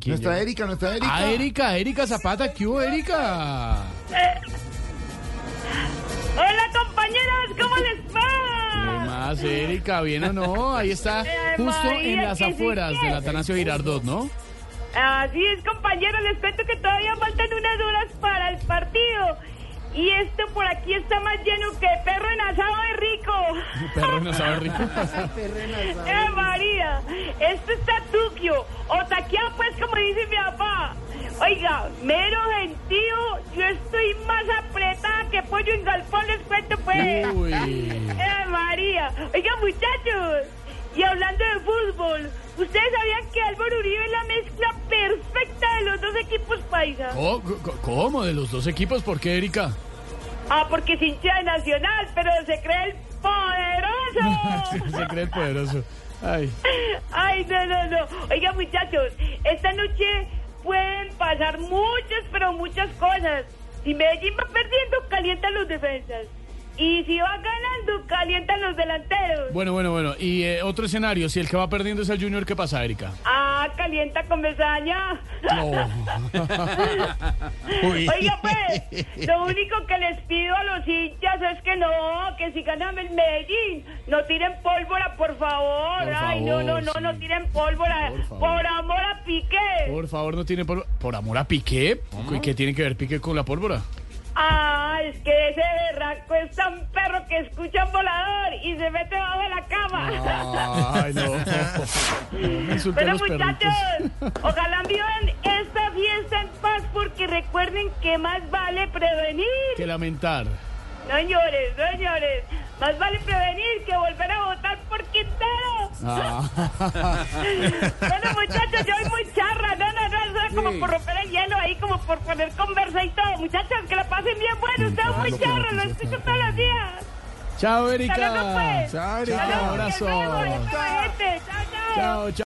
¿Quién Nuestra llegó? Erika, nuestra Erika. Ah, Erika, Erika Zapata, ¿qué hubo, Erika? Hola compañeros, ¿cómo les ¿Qué va? más, Erika? ¿Bien o no? Ahí está, Eh, justo en las sí afueras quiere. del Atanasio Girardot, ¿no? Así es compañeros, les cuento que todavía faltan unas horas para el partido. Y esto por aquí está más lleno que perro en asado de rico. Perro no sabe rico. ¡Eh, María! Esto está tuquio, Oiga, mero gentío, yo estoy más apretada que pollo en galpón, les cuento pues. Uy. ¡Eh, María! Oiga, muchachos, y hablando de fútbol, ¿ustedes sabían que Álvaro Uribe es la mezcla perfecta de los dos equipos paisas? Oh, ¿Cómo? ¿De los dos equipos? ¿Por qué, Erika? Ah, porque es hincha de Nacional, pero se cree el poderoso. Se cree el poderoso. Ay. Ay, no, no, no. Oiga, muchachos, esta noche pueden pasar muchas, pero muchas cosas. Si Medellín va perdiendo, calientan los defensas. Y si va ganando, calientan los delanteros. Bueno, bueno, bueno. Y eh, otro escenario, si el que va perdiendo es el Junior, ¿qué pasa, Erika? Ah, calienta con besaña. No. Oiga, pues, lo único que les pido a los hinchas es que no, que si ganan el Medellín, no tiren pólvora, por favor. Por Ay, no, no, no, sí. no tiren pólvora. Por amor a Piqué. Por favor, no tiene pólvora. ¿Por amor a Piqué? ¿Y qué tiene que ver Piqué con la pólvora? Ah, es que ese berraco es tan perro que escucha un volador y se mete bajo de la cama. Ay, no. No me insulte a Pero los perritos. muchachos, ojalá vivan esta fiesta en paz porque recuerden que más vale prevenir. Que lamentar. No llores, no llores. Más vale prevenir que volver a votar por Quintero. Ah. Bueno, muchachos, yo soy muy charra. No, no, no, como por romper el hielo ahí, como por poner conversa y todo. Muchachos, que la pasen bien. Bueno, ustedes muy charros, lo escucho todos los días. Chao, Erika. pues. Chao, Erika. luego, abrazo. Chao, chao.